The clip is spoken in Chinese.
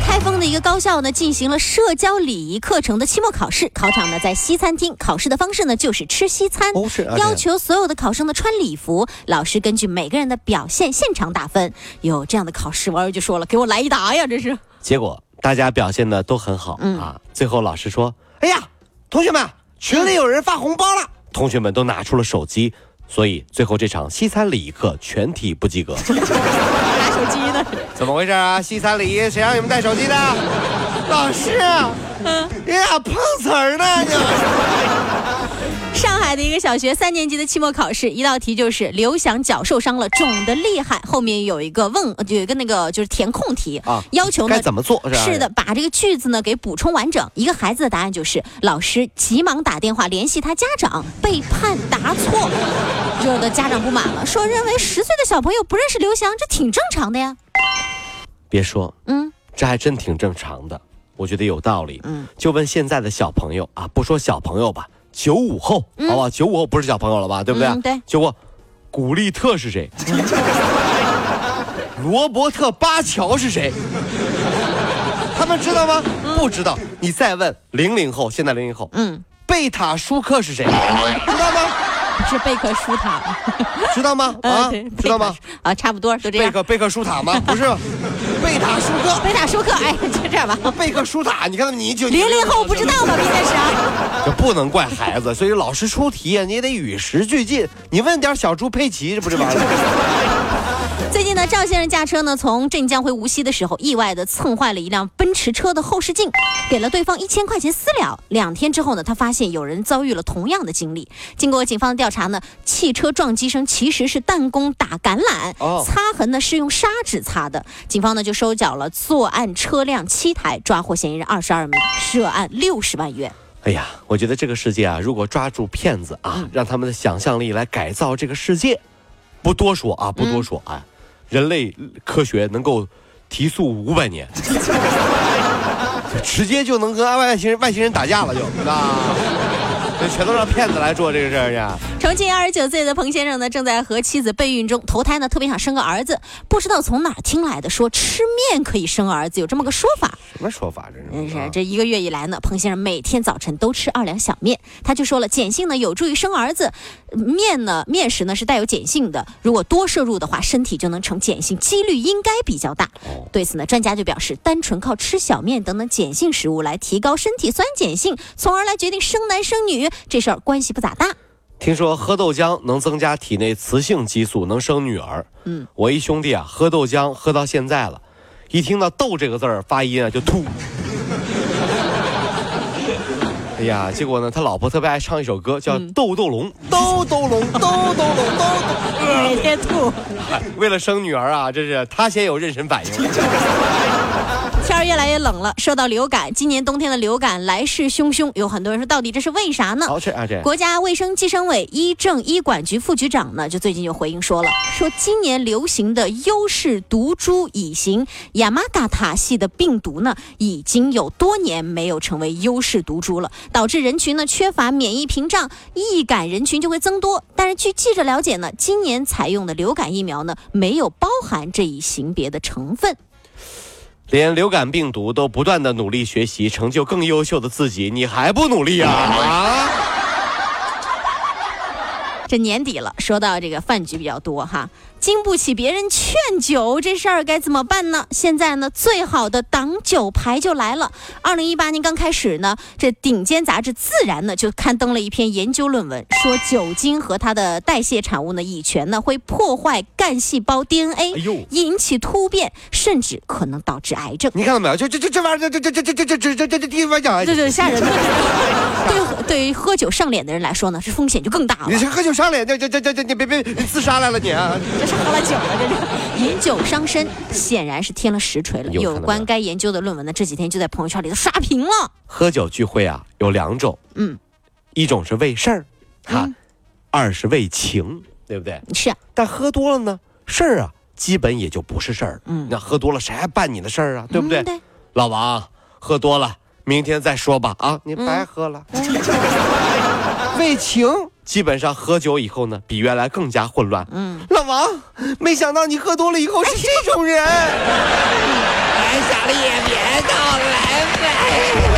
开封的一个高校呢，进行了社交礼仪课程的期末考试。考场呢在西餐厅，考试的方式呢就是吃西餐，哦是啊要求所有的考生呢穿礼服，老师根据每个人的表现现场打分。有这样的考试，网友就说了：“给我来一打呀！”这是。结果大家表现的都很好、嗯啊。最后老师说：“哎呀，同学们，群里有人发红包了。”同学们都拿出了手机，所以最后这场西餐礼仪课全体不及格。拿手机呢？怎么回事啊？西餐礼仪谁让你们带手机的？老师，你俩碰瓷儿呢？上海的一个小学三年级的期末考试，一道题就是刘翔脚受伤了，肿得厉害。后面有一个问，有一个那个就是填空题啊要求呢该怎么做？是？是的，把这个句子呢给补充完整。一个孩子的答案就是老师急忙打电话联系他家长，被判答错，惹得家长不满了，说认为十岁的小朋友不认识刘翔，这挺正常的呀。别说，嗯这还真挺正常的，我觉得有道理。嗯，就问现在的小朋友啊，不说小朋友吧，九五后，好吧，九五后不是小朋友了吧？对不对？嗯对就问，古力特是谁？罗伯特巴乔是谁？他们知道吗？不知道。你再问零零后，现在零零后，嗯，贝塔舒克是谁？知道吗？是贝克舒塔，知道吗？呃啊，知道吗？？啊，差不多都这样。贝克贝克舒塔吗？不是，贝塔舒克。贝塔舒克，哎，就这样吧。贝克舒塔，你看你就零零后不知道吗？毕竟是啊。这不能怪孩子，所以老师出题啊，你也得与时俱进。你问点小猪佩奇，这不是完了？最近呢，赵先生驾车呢从镇江回无锡的时候，意外的蹭坏了一辆奔驰车的后视镜，给了对方一千块钱私了。两天之后呢，他发现有人遭遇了同样的经历。经过警方的调查呢，汽车撞击声其实是弹弓打橄榄，哦擦痕呢是用砂纸擦的。警方呢就收缴了作案车辆七台，抓获嫌疑人二十二名，涉案六十万元。哎呀，我觉得这个世界啊，如果抓住骗子啊，让他们的想象力来改造这个世界，不多说啊，不多说啊，人类科学能够提速五百年，直接就能跟外星人外星人打架了就，啊，这全都让骗子来做这个事儿去。重庆二十九岁的彭先生呢，正在和妻子备孕中，头胎呢特别想生个儿子，不知道从哪儿听来的，说吃面可以生儿子，有这么个说法。什么说法这是？这一个月以来呢，彭先生每天早晨都吃二两小面，他就说了，碱性呢有助于生儿子，面呢面食呢是带有碱性的，如果多摄入的话，身体就能成碱性，几率应该比较大。哦对此呢，专家就表示，单纯靠吃小面等等碱性食物来提高身体酸碱性，从而来决定生男生女，这事儿关系不咋大。听说喝豆浆能增加体内雌性激素，能生女儿。嗯，我一兄弟啊，喝豆浆喝到现在了，一听到“豆”这个字儿发音啊就吐。哎呀，结果呢，他老婆特别爱唱一首歌，叫《豆豆龙》，豆豆龙，豆豆龙，豆豆。每天吐。为了生女儿啊，这是他先有妊娠反应。天儿越来越冷了，说到流感，今年冬天的流感来势汹汹，有很多人说，到底这是为啥呢？好，这啊这。国家卫生计生委医政医管局副局长呢，就最近就回应说了，说今年流行的优势毒株乙型亚麻嘎塔系的病毒呢，已经有多年没有成为优势毒株了，导致人群呢缺乏免疫屏障，易感人群就会增多。但是据记者了解呢，今年采用的流感疫苗呢，没有包含这一型别的成分。连流感病毒都不断的努力学习，成就更优秀的自己，你还不努力啊？啊！这年底了，说到这个饭局比较多哈，经不起别人劝酒，这事儿该怎么办呢？现在呢，最好的挡酒牌就来了。二零一八年刚开始呢，这顶尖杂志《自然》呢就刊登了一篇研究论文，说酒精和它的代谢产物呢乙醛呢会破坏干细胞 DNA，、哎呦引起突变，甚至可能导致癌症。你看到没有？就这这这玩意儿，这这这这这这这这这这地方讲，这这吓人。对对于喝酒上脸的人来说呢，这风险就更大了你。这喝酒上脸，这这这这这你别别你自杀来了你啊！这是喝了酒了，这是饮酒伤身，显然是添了实锤了。有关该研究的论文呢，这几天就在朋友圈里头刷屏了。喝酒聚会啊有两种，嗯，一种是为事儿，哈，嗯二是为情。对不对？是啊，但喝多了呢，事儿啊，基本也就不是事儿。嗯那喝多了谁还办你的事儿啊？对不对？嗯对，老王，喝多了，明天再说吧。啊，你白喝了。为情，基本上喝酒以后呢，比原来更加混乱。嗯，老王，没想到你喝多了以后是这种人。哎，小丽也别闹了，来呗。